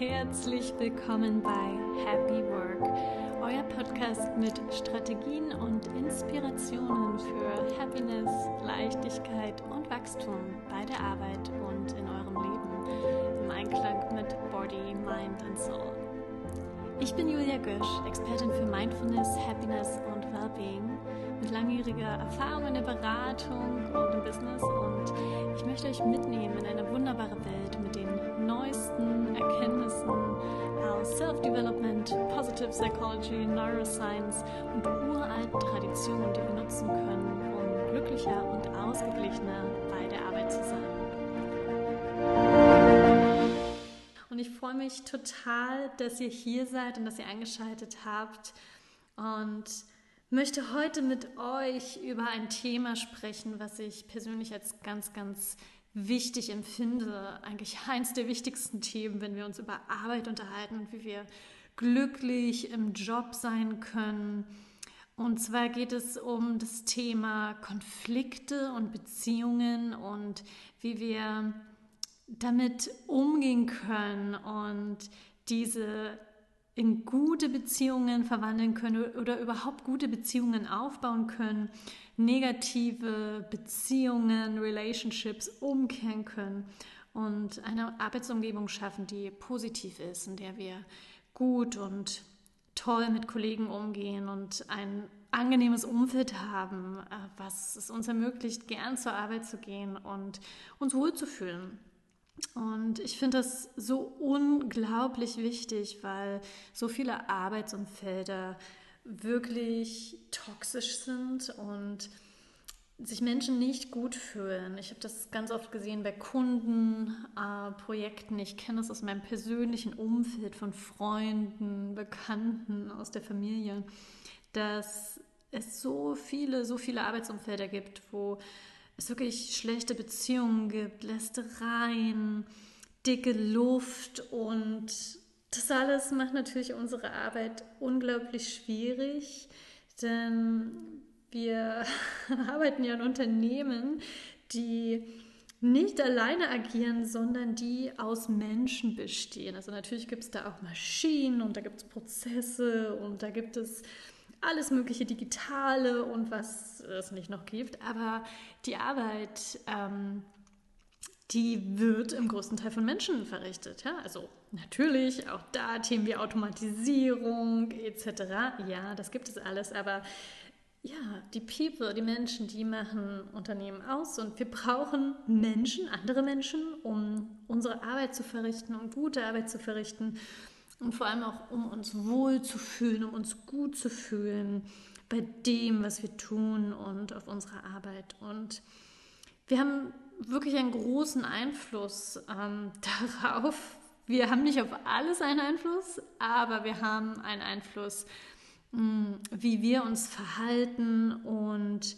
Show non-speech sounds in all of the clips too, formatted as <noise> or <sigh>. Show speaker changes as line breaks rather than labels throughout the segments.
herzlich willkommen bei Happy Work, euer Podcast mit Strategien und Inspirationen für Happiness, Leichtigkeit und Wachstum bei der Arbeit und in eurem Leben im Einklang mit Body, Mind und Soul. Ich bin Julia Gösch, Expertin für Mindfulness, Happiness und Wellbeing mit langjähriger Erfahrung in der Beratung und im Business und ich möchte euch mitnehmen in eine wunderbare Welt mit neuesten Erkenntnissen aus Self-Development, Positive Psychology, Neuroscience und uralten Traditionen, die wir nutzen können, um glücklicher und ausgeglichener bei der Arbeit zu sein. Und ich freue mich total, dass ihr hier seid und dass ihr eingeschaltet habt und möchte heute mit euch über ein Thema sprechen, was ich persönlich als ganz, ganz wichtig empfinde. Eigentlich eines der wichtigsten Themen, wenn wir uns über Arbeit unterhalten und wie wir glücklich im Job sein können. Und zwar geht es um das Thema Konflikte und Beziehungen und wie wir damit umgehen können und diese in gute Beziehungen verwandeln können oder überhaupt gute Beziehungen aufbauen können, negative Beziehungen, Relationships umkehren können und eine Arbeitsumgebung schaffen, die positiv ist, in der wir gut und toll mit Kollegen umgehen und ein angenehmes Umfeld haben, äh, was es uns ermöglicht, gern zur Arbeit zu gehen und uns wohlzufühlen. Und ich finde das so unglaublich wichtig, weil so viele Arbeitsumfelder wirklich toxisch sind und sich Menschen nicht gut fühlen. Ich habe das ganz oft gesehen bei Kunden, äh, Projekten. Ich kenne das aus meinem persönlichen Umfeld von Freunden, Bekannten, aus der Familie, dass es so viele, so viele Arbeitsumfelder gibt, wo es wirklich schlechte Beziehungen gibt, Lästereien, dicke Luft und das alles macht natürlich unsere Arbeit unglaublich schwierig, denn wir <laughs> arbeiten ja in Unternehmen, die nicht alleine agieren, sondern die aus Menschen bestehen. Also natürlich gibt es da auch Maschinen und da gibt es Prozesse und da gibt es alles mögliche Digitale und was es nicht noch gibt. Aber die Arbeit, ähm, die wird im größten Teil von Menschen verrichtet. Ja? Also natürlich auch da Themen wie Automatisierung etc. Ja, das gibt es alles. Aber ja, die People, die Menschen, die machen Unternehmen aus und wir brauchen Menschen, andere Menschen, um unsere Arbeit zu verrichten, um gute Arbeit zu verrichten und vor allem auch, um uns wohl zu fühlen, um uns gut zu fühlen bei dem, was wir tun und auf unserer Arbeit. Und wir haben wirklich einen großen Einfluss ähm, <laughs> darauf. Wir haben nicht auf alles einen Einfluss, aber wir haben einen Einfluss, mh, hm, wie wir uns verhalten und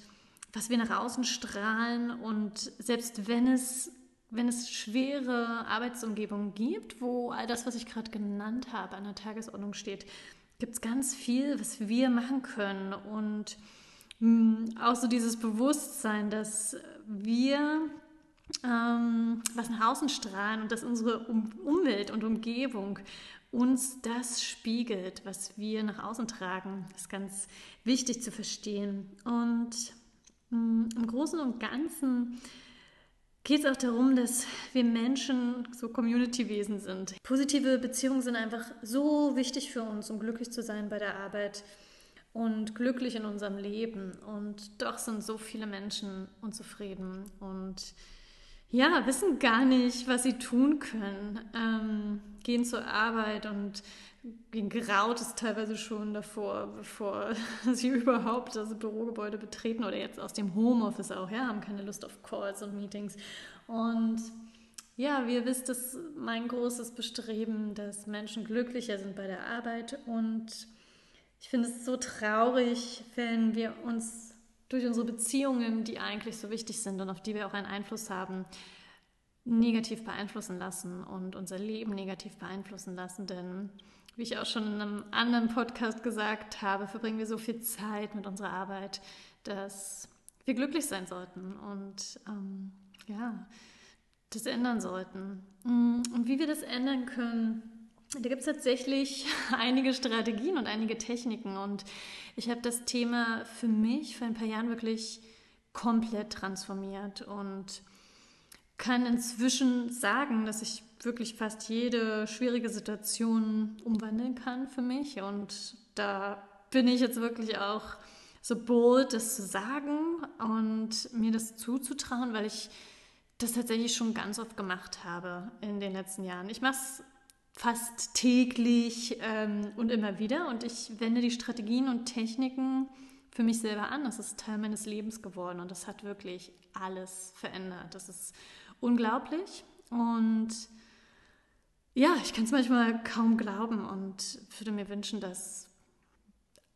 was wir nach außen strahlen. Und selbst wenn es wenn es schwere Arbeitsumgebungen gibt, wo all das, was ich gerade genannt habe, an der Tagesordnung steht, gibt es ganz viel, was wir machen können. Und mh, hm, auch so dieses Bewusstsein, dass wir ähm, was nach außen strahlen und dass unsere um Umwelt und Umgebung uns das spiegelt, was wir nach außen tragen, ist ganz wichtig zu verstehen. Und mh, hm, im Großen und Ganzen geht es auch darum, dass wir Menschen so Community-Wesen sind. Positive Beziehungen sind einfach so wichtig für uns, um glücklich zu sein bei der Arbeit und glücklich in unserem Leben. Und doch sind so viele Menschen unzufrieden und ja, wissen gar nicht, was sie tun können. Ähm, gehen zur Arbeit und ihnen graut es teilweise schon davor, bevor <laughs> sie überhaupt das Bürogebäude betreten oder jetzt aus dem Homeoffice auch, ja, haben keine Lust auf Calls und Meetings. Und ja, wie ihr wisst, ist mein großes Bestreben, dass Menschen glücklicher sind bei der Arbeit. Und ich finde es so traurig, wenn wir uns durch unsere Beziehungen, die eigentlich so wichtig sind und auf die wir auch einen Einfluss haben, negativ beeinflussen lassen und unser Leben negativ beeinflussen lassen. Denn wie ich auch schon in einem anderen Podcast gesagt habe, verbringen wir so viel Zeit mit unserer Arbeit, dass wir glücklich sein sollten und ähm, ja, das ändern sollten. Mm, und wie wir das ändern können, da gibt es tatsächlich <laughs> einige Strategien und einige Techniken. Und ich habe das Thema für mich vor ein paar Jahren wirklich komplett transformiert und kann inzwischen sagen, dass ich wirklich fast jede schwierige Situation umwandeln kann für mich. Und da bin ich jetzt wirklich auch so bold, das zu sagen und mir das zuzutrauen, weil ich das tatsächlich schon ganz oft gemacht habe in den letzten Jahren. Ich mache es fast täglich ähm, und immer wieder und ich wende die Strategien und Techniken für mich selber an. Das ist Teil meines Lebens geworden und das hat wirklich alles verändert. Das ist unglaublich und ja, ich kann es manchmal kaum glauben und würde mir wünschen, dass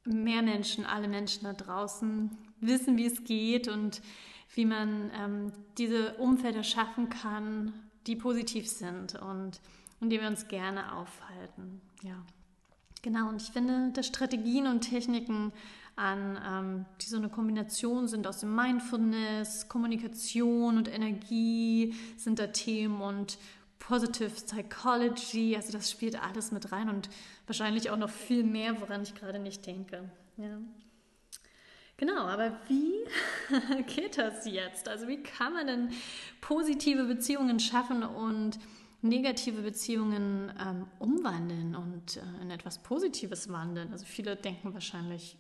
mehr Menschen, alle Menschen da draußen wissen, wie es geht und wie man ähm, diese Umfelder schaffen kann, die positiv sind und in denen wir uns gerne aufhalten. Ja, genau. Und ich finde, dass Strategien und Techniken an, ähm, die so eine Kombination sind aus dem Mindfulness, Kommunikation und Energie sind da Themen und Positive Psychology, also das spielt alles mit rein und wahrscheinlich auch noch viel mehr, woran ich gerade nicht denke. Ja. Genau, aber wie <laughs> geht das jetzt? Also wie kann man denn positive Beziehungen schaffen und negative Beziehungen ähm, umwandeln und äh, in etwas Positives wandeln? Also viele denken wahrscheinlich,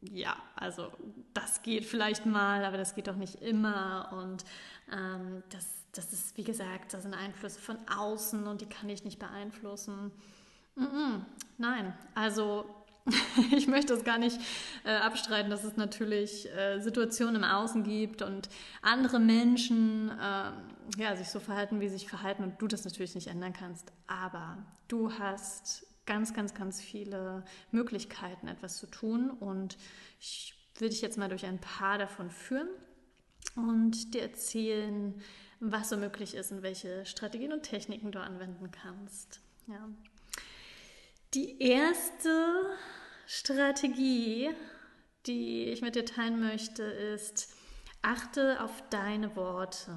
ja, also das geht vielleicht mal, aber das geht doch nicht immer und ähm, das, das ist, wie gesagt, das sind Einflüsse von außen und die kann ich nicht beeinflussen. Mm -mm, nein, also <laughs> ich möchte es gar nicht äh, abstreiten, dass es natürlich äh, Situationen im Außen gibt und andere Menschen äh, ja, sich so verhalten, wie sie sich verhalten und du das natürlich nicht ändern kannst. Aber du hast ganz, ganz, ganz viele Möglichkeiten, etwas zu tun und ich will dich jetzt mal durch ein paar davon führen und dir erzählen, was so möglich ist und welche Strategien und Techniken du anwenden kannst. Ja. Die erste Strategie, die ich mit dir teilen möchte, ist, achte auf deine Worte.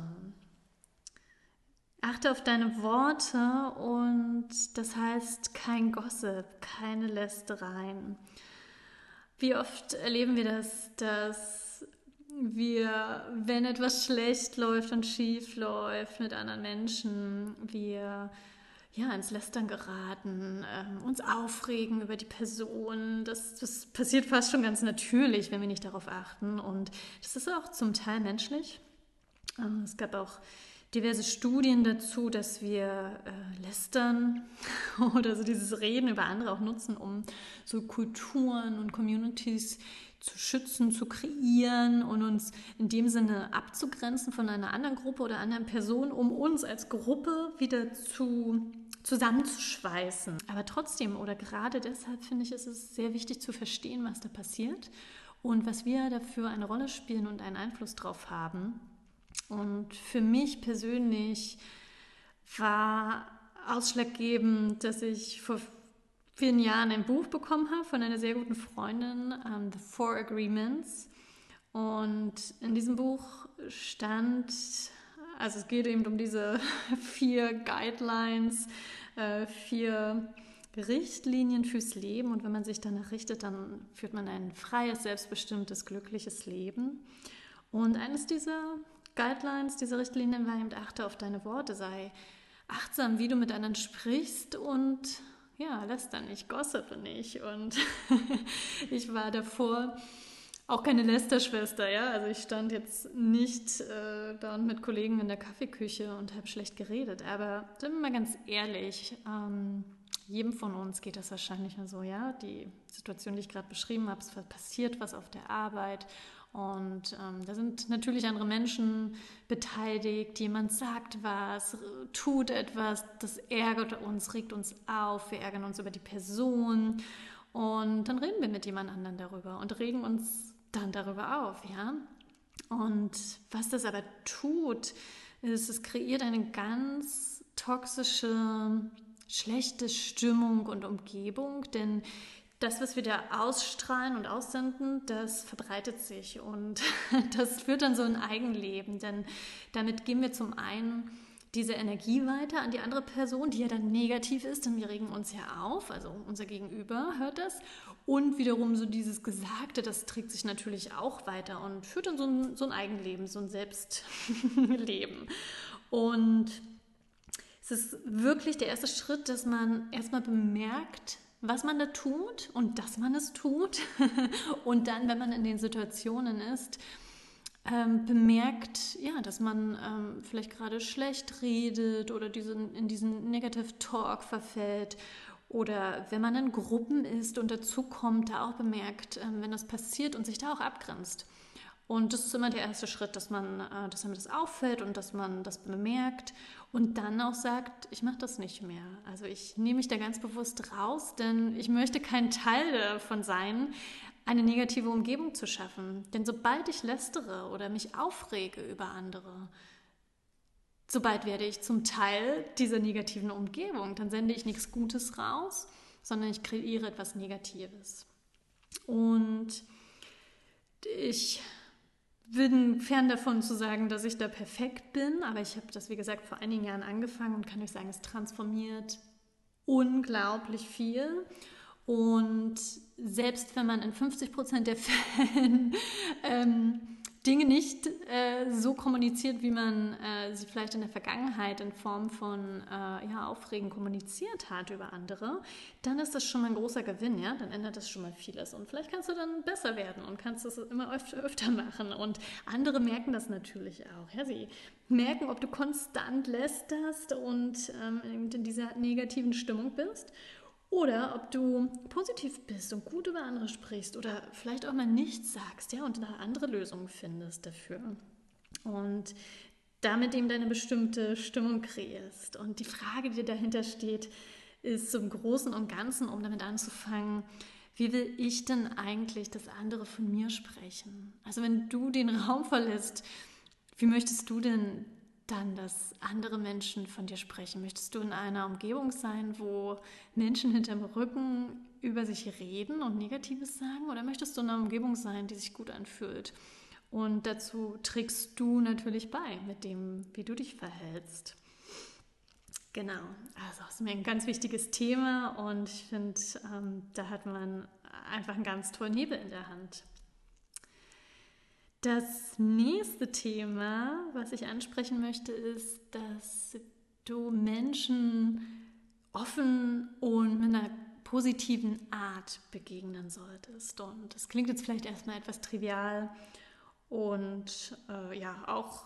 Achte auf deine Worte und das heißt kein Gossip, keine Lästereien. Wie oft erleben wir das, dass wir, wenn etwas schlecht läuft und schief läuft mit anderen Menschen, wir ja, ins Lästern geraten, äh, uns aufregen über die Person. Das, das passiert fast schon ganz natürlich, wenn wir nicht darauf achten. Und das ist auch zum Teil menschlich. Äh, es gab auch diverse Studien dazu, dass wir äh, lästern <laughs> oder so dieses Reden über andere auch nutzen, um so Kulturen und Communities zu schützen, zu kreieren und uns in dem Sinne abzugrenzen von einer anderen Gruppe oder anderen Person, um uns als Gruppe wieder zu zusammenzuschweißen. Aber trotzdem oder gerade deshalb finde ich, ist es sehr wichtig zu verstehen, was da passiert und was wir dafür eine Rolle spielen und einen Einfluss drauf haben. Und für mich persönlich war ausschlaggebend, dass ich vor vielen Jahren ein Buch bekommen habe von einer sehr guten Freundin, um, ähm, The Four Agreements. Und in diesem Buch stand also es geht eben um diese <laughs> vier Guidelines, äh, vier Richtlinien fürs Leben und wenn man sich danach richtet, dann führt man ein freies, selbstbestimmtes, glückliches Leben. Und eines dieser Guidelines, dieser Richtlinien war eben, achte auf deine Worte, sei achtsam, wie du mit anderen sprichst und ja, lass dann nicht, gossipe nicht. Und <laughs> ich war davor auch keine Lästerschwester, ja. Also ich stand jetzt nicht äh, da mit Kollegen in der Kaffeeküche und habe schlecht geredet. Aber sind wir mal ganz ehrlich, ähm, jedem von uns geht das wahrscheinlich so, ja. Die Situation, die ich gerade beschrieben habe, es passiert was auf der Arbeit. Und ähm, da sind natürlich andere Menschen beteiligt. Jemand sagt was, tut etwas, das ärgert uns, regt uns auf. Wir ärgern uns über die Person. Und dann reden wir mit jemand anderem darüber und regen uns dann darüber auf, ja. Und was das aber tut, ist, es kreiert eine ganz toxische, schlechte Stimmung und Umgebung, denn das, was wir da ausstrahlen und aussenden, das verbreitet sich und <laughs> das führt dann so ein Eigenleben, denn damit geben wir zum einen diese Energie weiter an die andere Person, die ja dann negativ ist, denn wir regen uns ja auf, also unser Gegenüber hört das. Und wiederum so dieses Gesagte, das trägt sich natürlich auch weiter und führt dann so ein, so ein Eigenleben, so ein Selbstleben. Und es ist wirklich der erste Schritt, dass man erstmal bemerkt, was man da tut und dass man es tut. <laughs> und dann, wenn man in den Situationen ist, ähm, bemerkt, ja, dass man ähm, vielleicht gerade schlecht redet oder diesen, in diesen Negative Talk verfällt oder wenn man in Gruppen ist und dazu kommt, da auch bemerkt, ähm, wenn das passiert und sich da auch abgrenzt. Und das ist immer der erste Schritt, dass man, äh, dass einem das auffällt und dass man das bemerkt und dann auch sagt, ich mache das nicht mehr. Also ich nehme mich da ganz bewusst raus, denn ich möchte kein Teil davon sein, eine negative Umgebung zu schaffen. Denn sobald ich lästere oder mich aufrege über andere, sobald werde ich zum Teil dieser negativen Umgebung. Dann sende ich nichts Gutes raus, sondern ich kreiere etwas Negatives. Und ich bin fern davon zu sagen, dass ich da perfekt bin, aber ich habe das, wie gesagt, vor einigen Jahren angefangen und kann euch sagen, es transformiert unglaublich viel. Und selbst wenn man in 50 Prozent der <laughs> Fällen ähm, Dinge nicht äh, so kommuniziert, wie man äh, sie vielleicht in der Vergangenheit in Form von äh, ja, Aufregen kommuniziert hat über andere, dann ist das schon mal ein großer Gewinn, ja? Dann ändert das schon mal vieles. Und vielleicht kannst du dann besser werden und kannst das immer öfter, öfter machen. Und andere merken das natürlich auch. Ja? Sie merken, ob du konstant lästerst und ähm, in dieser negativen Stimmung bist oder ob du positiv bist und gut über andere sprichst oder vielleicht auch mal nichts sagst, ja, und eine andere Lösung findest dafür. Und damit eben deine bestimmte Stimmung kreierst. Und die Frage, die dahinter steht, ist zum Großen und Ganzen, um damit anzufangen, wie will ich denn eigentlich, dass andere von mir sprechen? Also wenn du den Raum verlässt, wie möchtest du denn dann, dass andere Menschen von dir sprechen? Möchtest du in einer Umgebung sein, wo Menschen hinterm Rücken über sich reden und Negatives sagen? Oder möchtest du in einer Umgebung sein, die sich gut anfühlt? Und dazu trägst du natürlich bei mit dem, wie du dich verhältst. Genau, also das ist mir ein ganz wichtiges Thema und ich finde, ähm, da hat man einfach einen ganz tollen Hebel in der Hand. Das nächste Thema, was ich ansprechen möchte, ist, dass du Menschen offen und mit einer positiven Art begegnen solltest. Und das klingt jetzt vielleicht erstmal etwas trivial und äh, ja, auch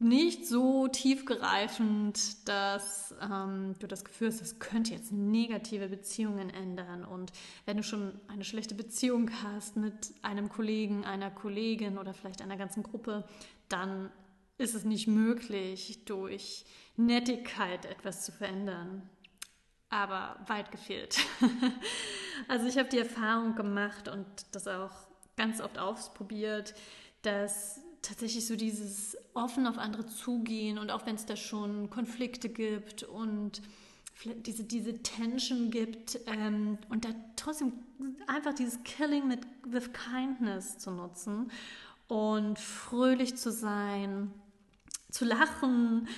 nicht so tiefgreifend, dass ähm, du das Gefühl hast, das könnte jetzt negative Beziehungen ändern. Und wenn du schon eine schlechte Beziehung hast mit einem Kollegen, einer Kollegin oder vielleicht einer ganzen Gruppe, dann ist es nicht möglich, durch Nettigkeit etwas zu verändern. Aber weit gefehlt. <laughs> also ich habe die Erfahrung gemacht und das auch ganz oft ausprobiert, dass tatsächlich so dieses offen auf andere zugehen und auch wenn es da schon Konflikte gibt und diese, diese Tension gibt ähm, und da trotzdem einfach dieses Killing mit with Kindness zu nutzen und fröhlich zu sein, zu lachen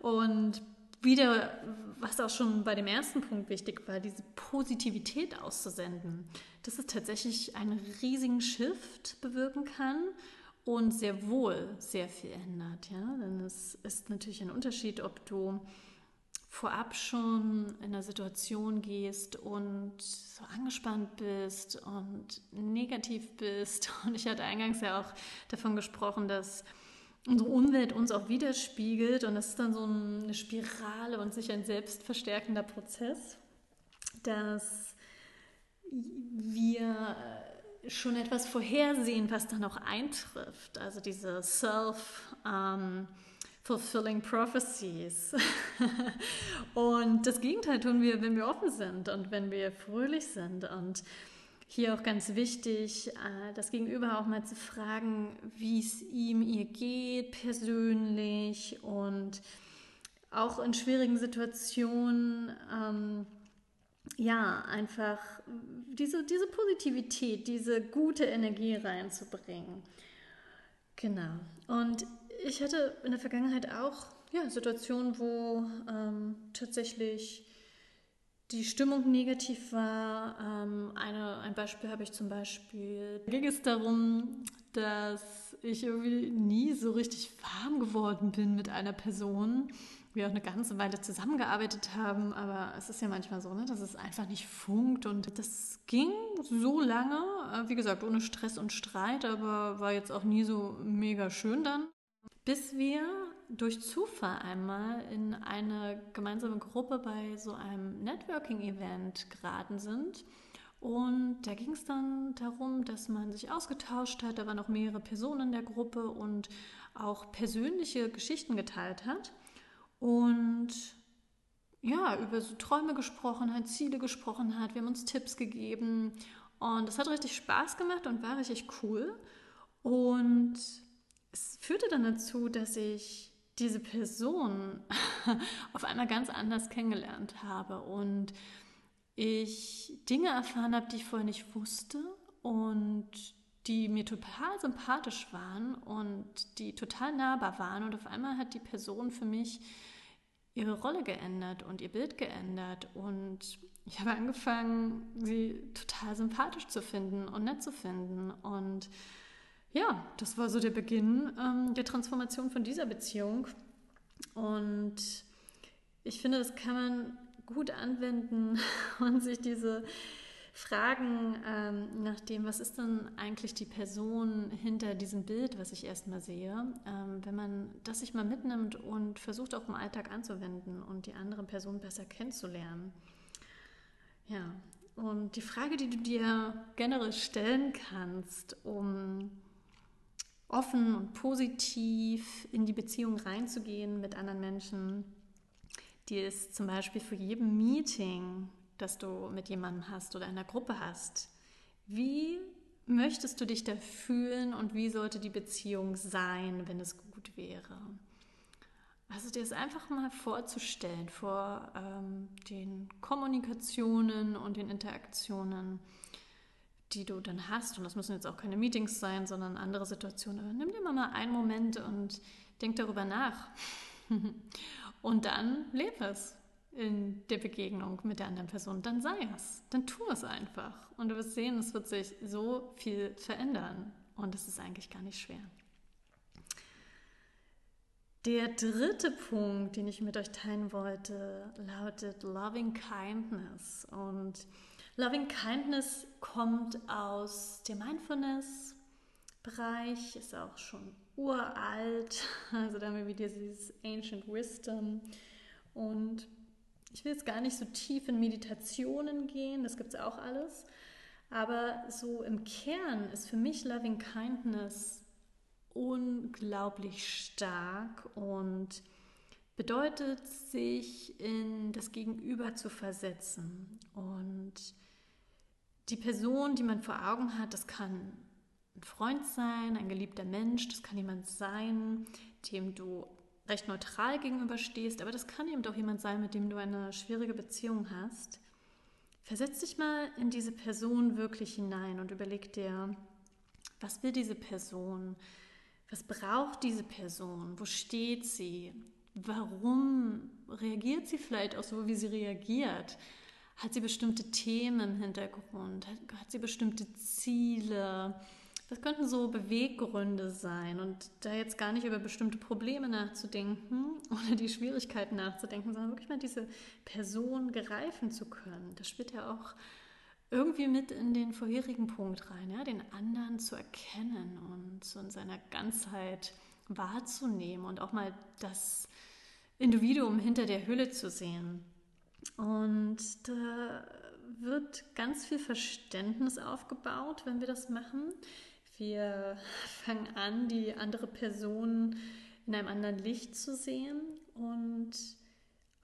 und wieder, was auch schon bei dem ersten Punkt wichtig war, diese Positivität auszusenden, dass es tatsächlich einen riesigen Shift bewirken kann und sehr wohl sehr viel ändert. Ja? Denn es ist natürlich ein Unterschied, ob du vorab schon in einer Situation gehst und so angespannt bist und negativ bist. <laughs> Und ich hatte eingangs ja auch davon gesprochen, dass unsere Umwelt uns auch widerspiegelt und das ist dann so eine Spirale und sich ein selbstverstärkender Prozess, dass wir schon etwas vorhersehen, was dann auch eintrifft. Also diese Self- um, Fulfilling Prophecies. <laughs> und das Gegenteil tun wir, wenn wir offen sind und wenn wir fröhlich sind. Und hier auch ganz wichtig, äh, das Gegenüber auch mal zu fragen, wie es ihm, ihr geht persönlich und auch in schwierigen Situationen. Ähm, ja, einfach diese, diese Positivität, diese gute Energie reinzubringen. Genau. Und ich hatte in der Vergangenheit auch ja, Situationen, wo ähm, tatsächlich die Stimmung negativ war. Ähm, eine, ein Beispiel habe ich zum Beispiel, da ging es darum, dass ich irgendwie nie so richtig warm geworden bin mit einer Person. Wir auch eine ganze Weile zusammengearbeitet haben, aber es ist ja manchmal so, ne, dass es einfach nicht funkt und das ging so lange, äh, wie gesagt, ohne Stress und Streit, aber war jetzt auch nie so mega schön dann, bis wir durch Zufall einmal in eine gemeinsame Gruppe bei so einem Networking-Event geraten sind. Und da ging es dann darum, dass man sich ausgetauscht hat. Da waren auch mehrere Personen in der Gruppe und auch persönliche Geschichten geteilt hat. Und ja, über so Träume gesprochen hat, Ziele gesprochen hat. Wir haben uns Tipps gegeben. Und es hat richtig Spaß gemacht und war richtig cool. Und es führte dann dazu, dass ich diese Person <laughs> auf einmal ganz anders kennengelernt habe und ich Dinge erfahren habe, die ich vorher nicht wusste und die mir total sympathisch waren und die total nahbar waren. Und auf einmal hat die Person für mich ihre Rolle geändert und ihr Bild geändert. Und ich habe angefangen, sie total sympathisch zu finden und nett zu finden. Und ja, das war so der Beginn ähm, der Transformation von dieser Beziehung. Und ich finde, das kann man gut anwenden <laughs> und sich diese Fragen ähm, nach dem, was ist denn eigentlich die Person hinter diesem Bild, was ich erstmal sehe, ähm, wenn man das sich mal mitnimmt und versucht auch im Alltag anzuwenden und die andere Person besser kennenzulernen. Ja, und die Frage, die du dir generell stellen kannst, um offen und positiv in die Beziehung reinzugehen mit anderen Menschen, die ist zum Beispiel für jedem Meeting, das du mit jemandem hast oder einer Gruppe hast, wie möchtest du dich da fühlen und wie sollte die Beziehung sein, wenn es gut wäre? Also dir es einfach mal vorzustellen vor ähm, den Kommunikationen und den Interaktionen die du dann hast, und das müssen jetzt auch keine Meetings sein, sondern andere Situationen, aber nimm dir mal einen Moment und denk darüber nach. <laughs> und dann lebe es in der Begegnung mit der anderen Person. Dann sei es, dann tu es einfach. Und du wirst sehen, es wird sich so viel verändern. Und es ist eigentlich gar nicht schwer. Der dritte Punkt, den ich mit euch teilen wollte, lautet Loving Kindness. Und Loving Kindness kommt aus dem Mindfulness-Bereich, ist auch schon uralt. <laughs> Also da haben wir wieder dieses Ancient Wisdom. Und ich will jetzt gar nicht so tief in Meditationen gehen, das gibt es auch alles. Aber so im Kern ist für mich Loving Kindness unglaublich stark und bedeutet, sich in das Gegenüber zu versetzen. Und die Person, die man vor Augen hat, das kann ein Freund sein, ein geliebter Mensch, das kann jemand sein, dem du recht neutral gegenüberstehst, aber das kann eben auch jemand sein, mit dem du eine schwierige Beziehung hast. Versetz dich mal in diese Person wirklich hinein und überleg dir, was will diese Person? Was braucht diese Person? Wo steht sie? Warum reagiert sie vielleicht auch so, wie sie reagiert? Hat sie bestimmte Themen im Hintergrund? Hat sie bestimmte Ziele? Das könnten so Beweggründe sein und da jetzt gar nicht über bestimmte Probleme nachzudenken oder die Schwierigkeiten nachzudenken, sondern wirklich mal diese Person greifen zu können. Das spielt ja auch irgendwie mit in den vorherigen Punkt rein, ja, den anderen zu erkennen und in seiner Ganzheit wahrzunehmen und auch mal das Individuum hinter der Hülle zu sehen. Und da wird ganz viel Verständnis aufgebaut, wenn wir das machen. Wir fangen an, die andere Person in einem anderen Licht zu sehen und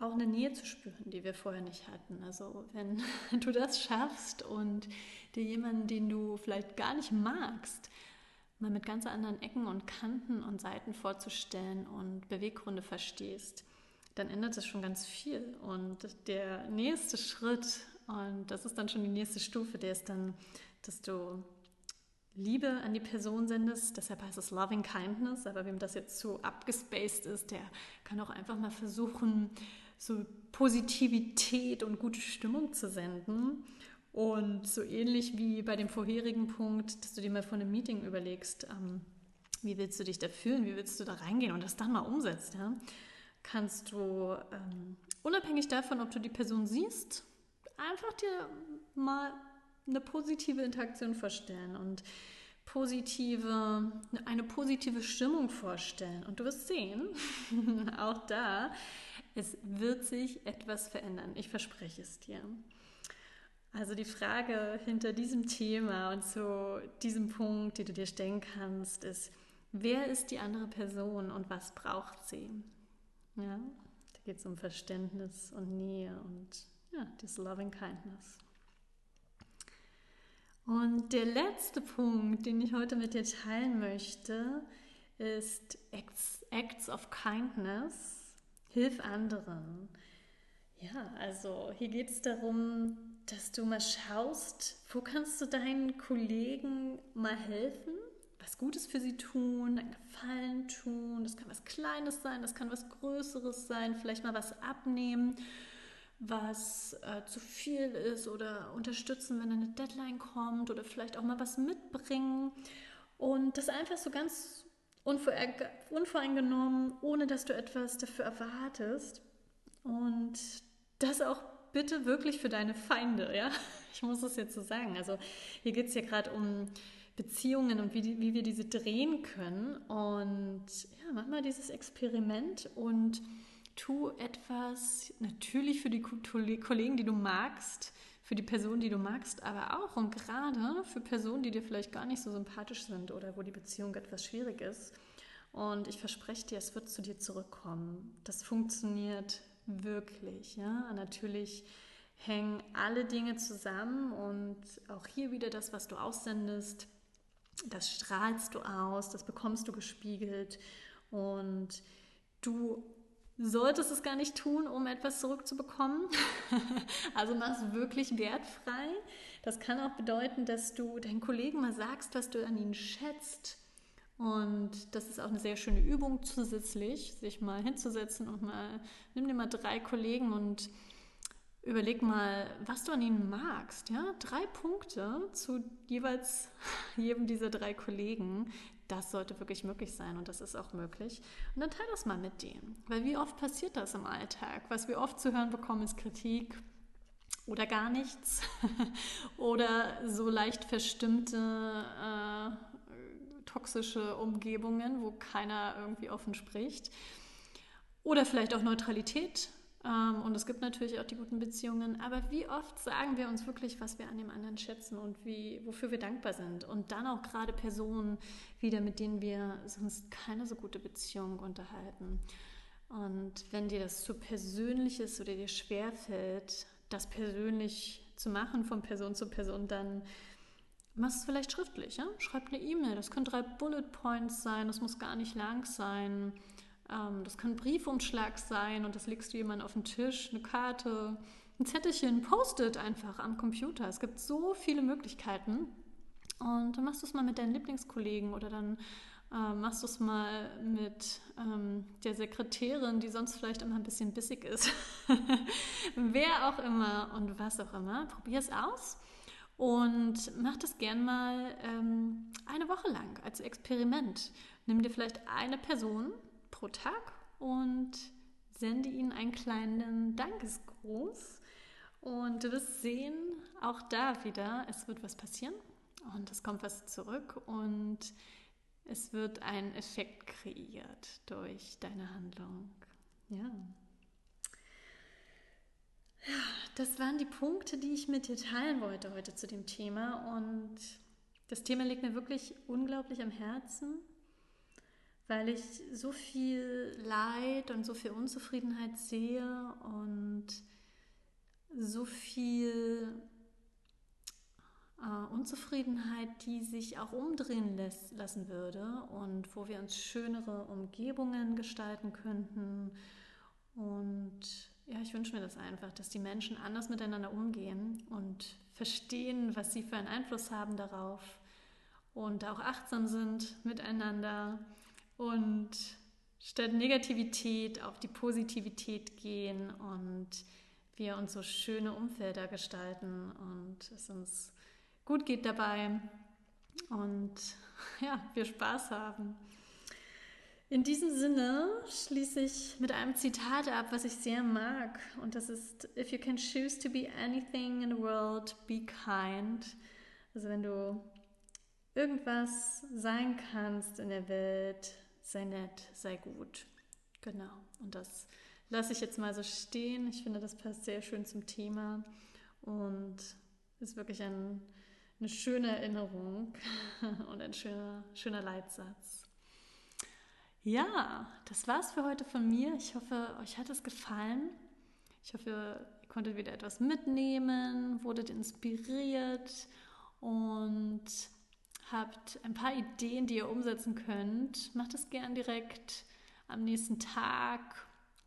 auch eine Nähe zu spüren, die wir vorher nicht hatten. Also wenn <laughs> du das schaffst und dir jemanden, den du vielleicht gar nicht magst, mal mit ganz anderen Ecken und Kanten und Seiten vorzustellen und Beweggründe verstehst, dann ändert sich schon ganz viel. Und der nächste Schritt, und das ist dann schon die nächste Stufe, der ist dann, dass du Liebe an die Person sendest. Deshalb heißt es Loving Kindness. Aber wem das jetzt zu abgespaced ist, der kann auch einfach mal versuchen, so Positivität und gute Stimmung zu senden. Und so ähnlich wie bei dem vorherigen Punkt, dass du dir mal vor einem Meeting überlegst, ähm, wie willst du dich da fühlen, wie willst du da reingehen und das dann mal umsetzt, ja, kannst du ähm, unabhängig davon, ob du die Person siehst, einfach dir mal eine positive Interaktion vorstellen und positive, eine positive Stimmung vorstellen. Und du wirst sehen, <laughs> auch da, es wird sich etwas verändern. Ich verspreche es dir. Also die Frage hinter diesem Thema und zu diesem Punkt, die du dir stellen kannst, ist, wer ist die andere Person und was braucht sie? Ja, da geht es um Verständnis und Nähe und ja, das Loving Kindness. Und der letzte Punkt, den ich heute mit dir teilen möchte, ist Acts, Acts of Kindness. Hilf anderen. Ja, also hier geht es darum, dass du mal schaust, wo kannst du deinen Kollegen mal helfen, was Gutes für sie tun, einen Gefallen tun. Das kann was Kleines sein, das kann was Größeres sein, vielleicht mal was abnehmen was äh, zu viel ist oder unterstützen, wenn eine Deadline kommt oder vielleicht auch mal was mitbringen. Und das einfach so ganz unvoreingenommen, ohne dass du etwas dafür erwartest. Und das auch bitte wirklich für deine Feinde, ja, <laughs> ich muss es jetzt so sagen. Also hier geht es ja gerade um Beziehungen und wie, die, wie wir diese drehen können. Und ja, mach mal dieses Experiment und tu etwas natürlich für die Kollegen, die du magst, für die Person, die du magst, aber auch und gerade für Personen, die dir vielleicht gar nicht so sympathisch sind oder wo die Beziehung etwas schwierig ist. Und ich verspreche dir, es wird zu dir zurückkommen. Das funktioniert wirklich. Ja? Natürlich hängen alle Dinge zusammen und auch hier wieder das, was du aussendest, das strahlst du aus, das bekommst du gespiegelt und du solltest es gar nicht tun, um etwas zurückzubekommen. <laughs> also mach es wirklich wertfrei. Das kann auch bedeuten, dass du deinen Kollegen mal sagst, was du an ihnen schätzt. Und das ist auch eine sehr schöne Übung zusätzlich, sich mal hinzusetzen und mal, nimm dir mal drei Kollegen und überleg mal, was du an ihnen magst. Ja? Drei Punkte zu jeweils <laughs> jedem dieser drei Kollegen, das sollte wirklich möglich sein und das ist auch möglich. Und dann teile das mal mit denen. Weil wie oft passiert das im Alltag? Was wir oft zu hören bekommen, ist Kritik oder gar nichts <laughs> oder so leicht verstimmte äh, toxische Umgebungen, wo keiner irgendwie offen spricht. Oder vielleicht auch Neutralität und es gibt natürlich auch die guten Beziehungen. Aber wie oft sagen wir uns wirklich, was wir an dem anderen schätzen und wie, wofür wir dankbar sind? Und dann auch gerade Personen wieder, mit denen wir sonst keine so gute Beziehung unterhalten. Und wenn dir das zu persönlich ist oder dir schwerfällt, das persönlich zu machen von Person zu Person, dann mach es vielleicht schriftlich. Ja? Schreib eine E-Mail. Das können drei Bullet Points sein. Das muss gar nicht lang sein. Ähm, das kann ein Briefumschlag sein und das legst du jemand auf den Tisch, eine Karte, ein Zettelchen, Post-it einfach am Computer. Es gibt so viele Möglichkeiten. Und dann machst du es mal mit deinen Lieblingskollegen oder dann äh, machst du es mal mit ähm, der Sekretärin, die sonst vielleicht immer ein bisschen bissig ist. <laughs> Wer auch immer und was auch immer. Probier es aus und mach das gern mal ähm, eine Woche lang als Experiment. Nimm dir vielleicht eine Person, pro Tag und sende ihnen einen kleinen Dankesgruß. Und du wirst sehen, auch da wieder, es wird was passieren und es kommt was zurück und es wird ein Effekt kreiert durch deine Handlung. Ja. Das waren die Punkte, die ich mit dir teilen wollte heute zu dem Thema. Und das Thema liegt mir wirklich unglaublich am Herzen weil ich so viel Leid und so viel Unzufriedenheit sehe und so viel äh, Unzufriedenheit, die sich auch umdrehen lässt, lassen würde und wo wir uns schönere Umgebungen gestalten könnten. Und ja, ich wünsche mir das einfach, dass die Menschen anders miteinander umgehen und verstehen, was sie für einen Einfluss haben darauf und auch achtsam sind miteinander und statt Negativität auf die Positivität gehen und wir uns so schöne Umfelder gestalten und es uns gut geht dabei und <laughs> ja, wir Spaß haben. In diesem Sinne schließe ich mit einem Zitat ab, was ich sehr mag. Und das ist, If you can choose to be anything in the world, be kind. Also wenn du irgendwas sein kannst in der Welt, sei nett, sei gut. Genau. Und das lasse ich jetzt mal so stehen. Ich finde, das passt sehr schön zum Thema und ist wirklich ein, eine schöne Erinnerung <laughs> und ein schöner, schöner Leitsatz. Ja, das war's für heute von mir. Ich hoffe, euch hat es gefallen. Ich hoffe, ihr konntet wieder etwas mitnehmen, wurdet inspiriert und habt ein paar Ideen, die ihr umsetzen könnt. Macht es gern direkt am nächsten Tag.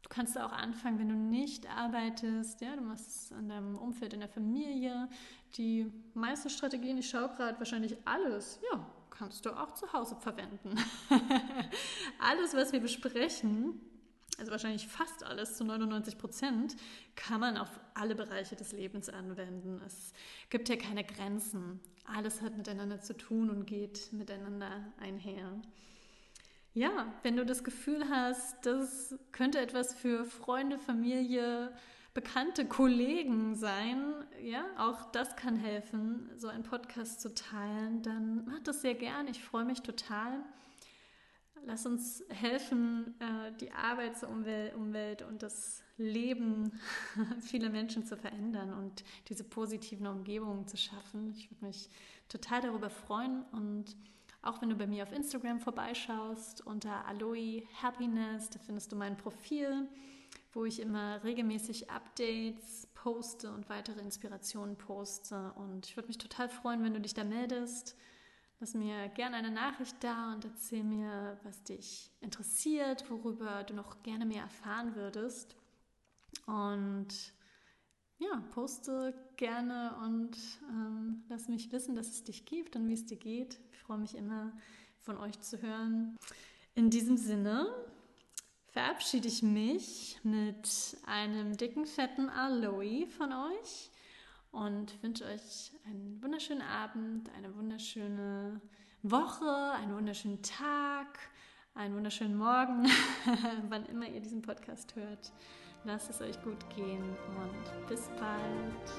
Du kannst auch anfangen, wenn du nicht arbeitest. Ja, du machst es in deinem Umfeld, in der Familie. Die meisten Strategien, ich schaue gerade wahrscheinlich alles. Ja, kannst du auch zu Hause verwenden. <laughs> alles, was wir besprechen, also wahrscheinlich fast alles zu 99 Prozent, kann man auf alle Bereiche des Lebens anwenden. Es gibt ja keine Grenzen. Alles hat miteinander zu tun und geht miteinander einher. Ja, wenn du das Gefühl hast, das könnte etwas für Freunde, Familie, bekannte Kollegen sein, ja, auch das kann helfen, so einen Podcast zu teilen, dann mach das sehr gern. Ich freue mich total. Lass uns helfen, äh, die Arbeitsumwelt und das Leben <laughs> vieler Menschen zu verändern und diese positiven Umgebungen zu schaffen. Ich würde mich total darüber freuen und auch wenn du bei mir auf Instagram vorbeischaust unter Aloe Happiness, da findest du mein Profil, wo ich immer regelmäßig Updates poste und weitere Inspirationen poste. Und ich würde mich total freuen, wenn du dich da meldest Lass mir gerne eine Nachricht da und erzähl mir, was dich interessiert, worüber du noch gerne mehr erfahren würdest. Und ja, poste gerne und ähm, lass mich wissen, dass es dich gibt und wie es dir geht. Ich freue mich immer, von euch zu hören. In diesem Sinne verabschiede ich mich mit einem dicken, fetten Aloe von euch und wünsche euch einen wunderschönen Abend, eine wunderschöne Woche, einen wunderschönen Tag, einen wunderschönen Morgen, <laughs> wann immer ihr diesen Podcast hört. Lasst es euch gut gehen und bis bald.